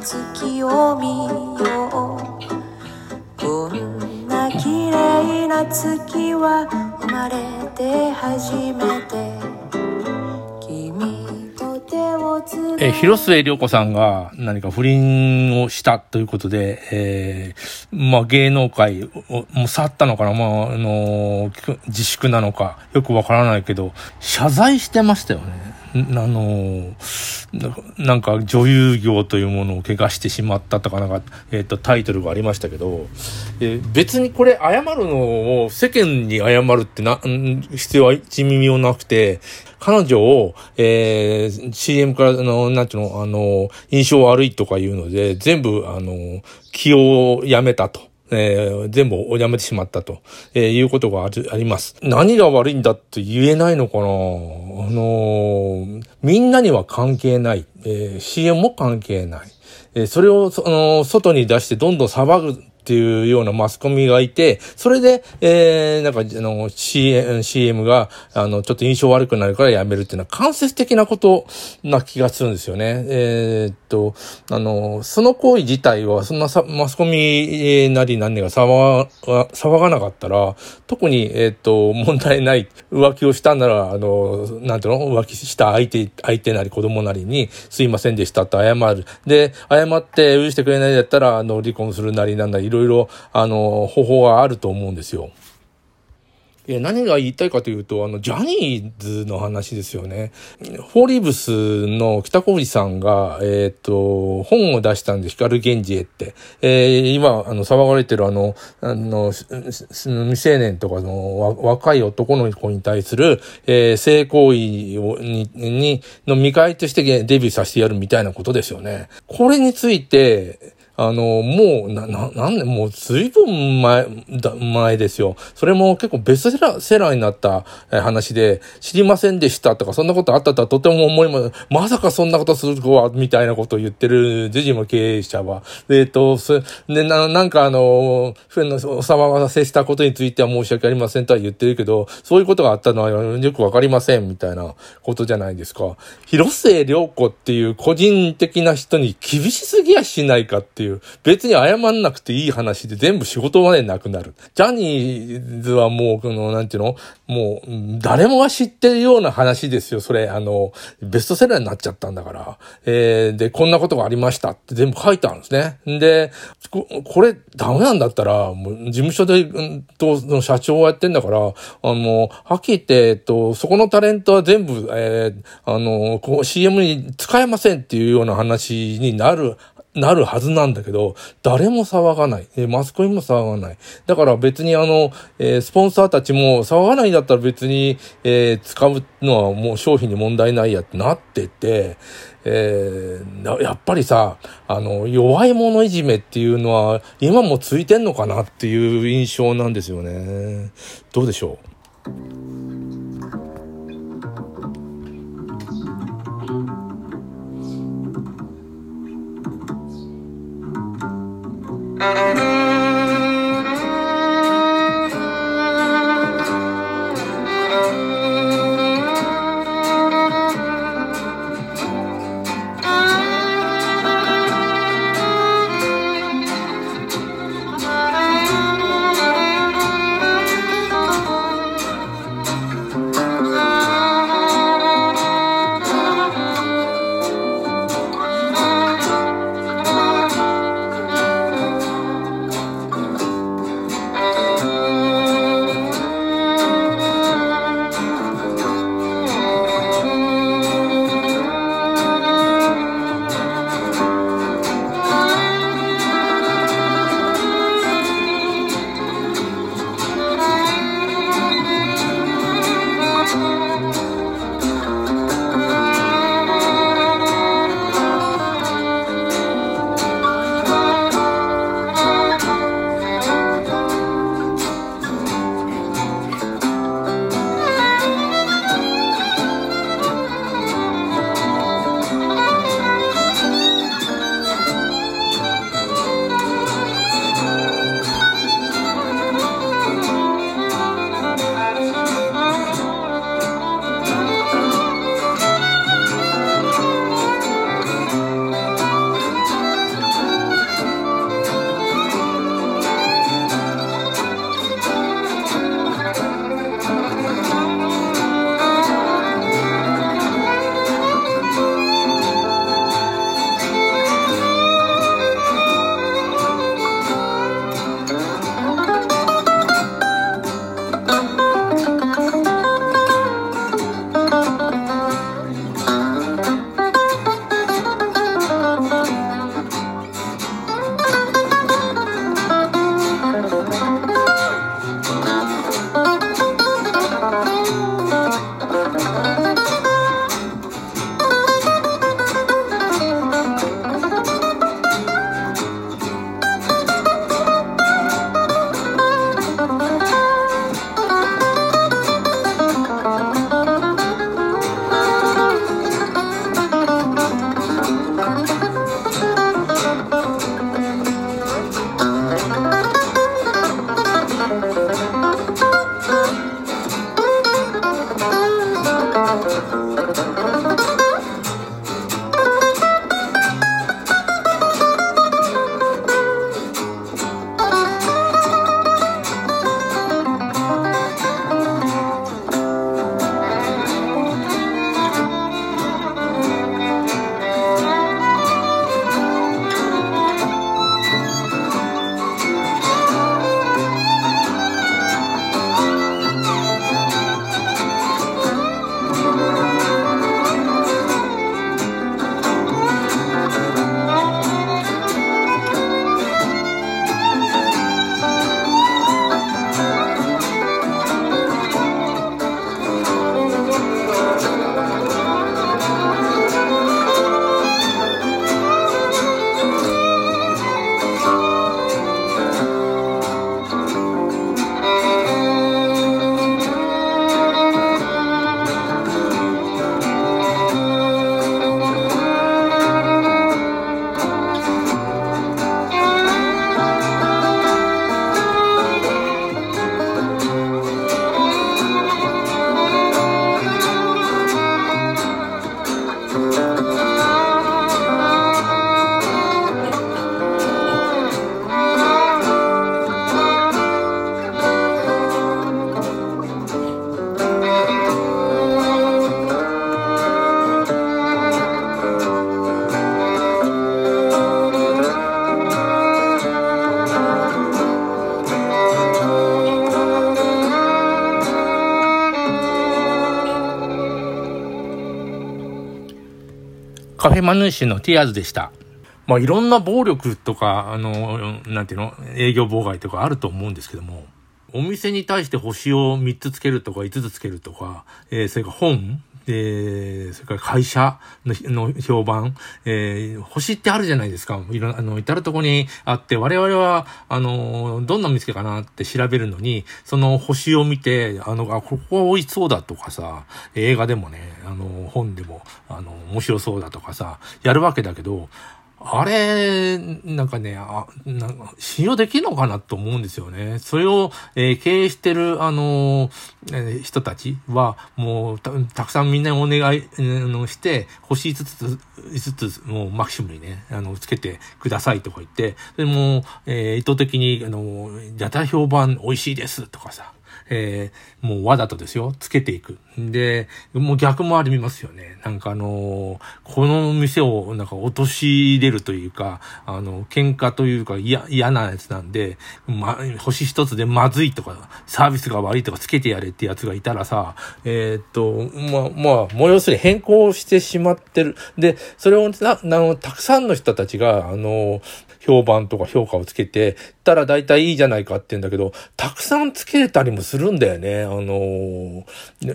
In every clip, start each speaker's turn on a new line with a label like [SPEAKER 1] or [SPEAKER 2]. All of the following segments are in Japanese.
[SPEAKER 1] 月を見よう。こんな綺麗な月は生まれて初めて。
[SPEAKER 2] えー広末涼子さんが何か不倫をしたということで、えーまあ芸能界をもう去ったのかなまあ、あのー自粛なのかよくわからないけど、謝罪してましたよね。んあのーななんか女優業というものを怪我してしまったとかなんか、えっ、と、タイトルがありましたけど、えー別にこれ謝るのを世間に謝るってな、ん必要は一耳もなくて、彼女を、えー CM から、あの、なんていうの、あの、印象悪いとかいうので、全部、あの、起用をやめたと。えー全部をやめてしまったと、えーいうことがあるあります。何が悪いんだって言えないのかなあのーみんなには関係ない。えー CM も関係ない。えーそれを、その、外に出してどんどん騒ぐっていうようなマスコミがいて、それで、えー、なんか、あの、CM, CM が、あの、ちょっと印象悪くなるからやめるっていうのは間接的なことな気がするんですよね。えーっと、あの、その行為自体は、そんなさマスコミなり何が騒が、騒がなかったら、特に、えーっと、問題ない浮気をしたなら、あの、なんていうの？浮気した相手、相手なり子供なりに、すいませんでしたって謝る。で、謝って許してくれないんだったら、あの、離婚するなりなんだり、いろいろ、あの、方法があると思うんですよ。え何が言いたいかというと、あの、ジャニーズの話ですよね。フォーリーブスの北小路さんが、えっ、と、本を出したんで、光源氏へって。えー今、あの、騒がれてるあの、あの、未成年とかの若い男の子に対する、えー性行為を、に、に、の見返りとしてデビューさせてやるみたいなことですよね。これについて、あの、もう、な、な、なんで、もう随分前、だ、前ですよ。それも結構ベストセラー、セラーになった話で、知りませんでしたとか、そんなことあったとはとても思いま、まさかそんなことするとは、みたいなことを言ってる、ジジム経営者は。えっ、と、そで、な、なんかあの、ふえの、お騒がせしたことについては申し訳ありませんとは言ってるけど、そういうことがあったのはよくわかりません、みたいなことじゃないですか。広末涼子っていう個人的な人に厳しすぎやしないかっていう、別に謝んなくていい話で全部仕事までなくなる。ジャニーズはもう、この、なんていうの？もう、誰もが知ってるような話ですよ。それ、あの、ベストセラーになっちゃったんだから。えー、で、こんなことがありましたって全部書いてあるんですね。で、ここれ、ダメなんだったら、もう、事務所で、うんと、の社長をやってんだから、あの、はっきり言って、えっと、そこのタレントは全部、えー、あの、こう CM に使えませんっていうような話になる、なるはずなんだけど、誰も騒がない。えマスコミも騒がない。だから別にあの、えースポンサーたちも騒がないんだったら別に、えー使うのはもう商品に問題ないやってなってて、えーやっぱりさ、あの、弱い者いじめっていうのは今もついてんのかなっていう印象なんですよね。どうでしょう？カフェマヌーシのティアーズでした。まあ、いろんな暴力とか、あの、なんていうの、営業妨害とかあると思うんですけども、お店に対して星を3つつけるとか5つつけるとか、えー、それから本、えー、それから会社の評判、えー、星ってあるじゃないですか。いろ、あの、至るとこにあって、我々は、あの、どんな見つけかなって調べるのに、その星を見て、あの、あ、ここは美味しそうだとかさ、映画でもね、あの、本でも、あの、面白そうだとかさ、やるわけだけど、あれ、なんかね、あ、なんか、信用できるのかなと思うんですよね。それを、えー、経営してる、あのー、人たちは、もうた、たくさんみんなお願い、えー、して、星5つ、5つつ、もうマキシムにね、あの、つけてくださいとか言って、でも、えー、意図的に、あの、やた評判美味しいですとかさ、えー、もうわざとですよ、つけていく。で、もう逆もありますよね。なんかあのー、この店をなんか陥れるというか、あの、喧嘩というか嫌、嫌なやつなんで、ま、星一つでまずいとか、サービスが悪いとかつけてやれってやつがいたらさ、えー、っと、ま、まあ、もう要するに変更してしまってる。で、それをな、あの、たくさんの人たちが、あの、評判とか評価をつけて、たら大体いいじゃないかって言うんだけど、たくさんつけたりもするんだよね。あの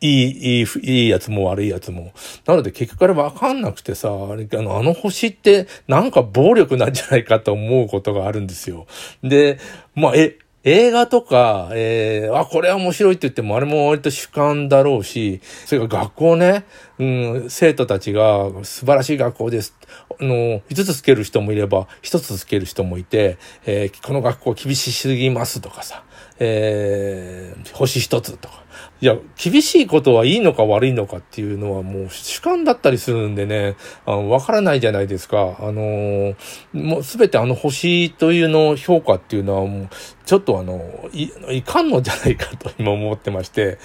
[SPEAKER 2] いい、いい、いいやつも悪いやつも。なので結局からわかんなくてさ、あ、の、あの星ってなんか暴力なんじゃないかと思うことがあるんですよ。で、まあ、え、映画とか、えー、あ、これは面白いって言っても、あれも割と主観だろうし、それから学校ね、うん、生徒たちが素晴らしい学校です。あの、5つつける人もいれば、1つつける人もいて、えー、この学校厳しすぎますとかさ、えー、星1つとか。いや、厳しいことはいいのか悪いのかっていうのはもう主観だったりするんでね、わからないじゃないですか。あのー、もうすべてあの星というの評価っていうのはもう、ちょっとあの、い、いかんのじゃないかと今思ってまして、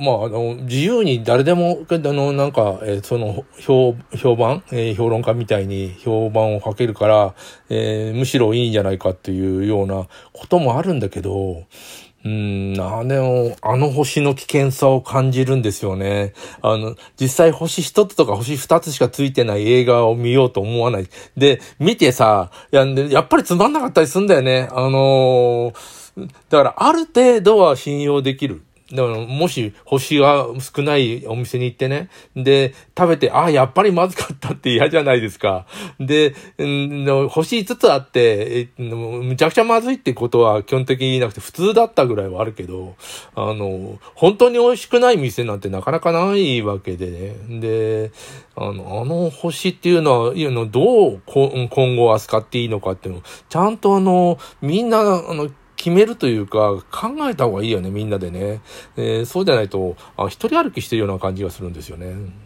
[SPEAKER 2] まあ、あの、自由に誰でも、あの、なんか、えー、その、評、評判、えー、評論家みたいに評判をかけるから、えー、むしろいいんじゃないかっていうようなこともあるんだけど、うん、あの、あの星の危険さを感じるんですよね。あの、実際星一つとか星二つしかついてない映画を見ようと思わない。で、見てさ、ややっぱりつまんなかったりすんだよね。あのー、だからある程度は信用できる。だから、もし星が少ないお店に行ってね、で、食べて、ああ、やっぱりまずかったって嫌じゃないですか。で、ん、星5つあって、むちゃくちゃまずいってことは基本的になくて普通だったぐらいはあるけど、あの、本当に美味しくない店なんてなかなかないわけでね。で、あの、あの星っていうのは、いうの、どう今後扱っていいのかっていうのを、ちゃんとあの、みんな、あの、決めるというか、考えた方がいいよね、みんなでね。えー、そうじゃないと、あ、一人歩きしてるような感じがするんですよね。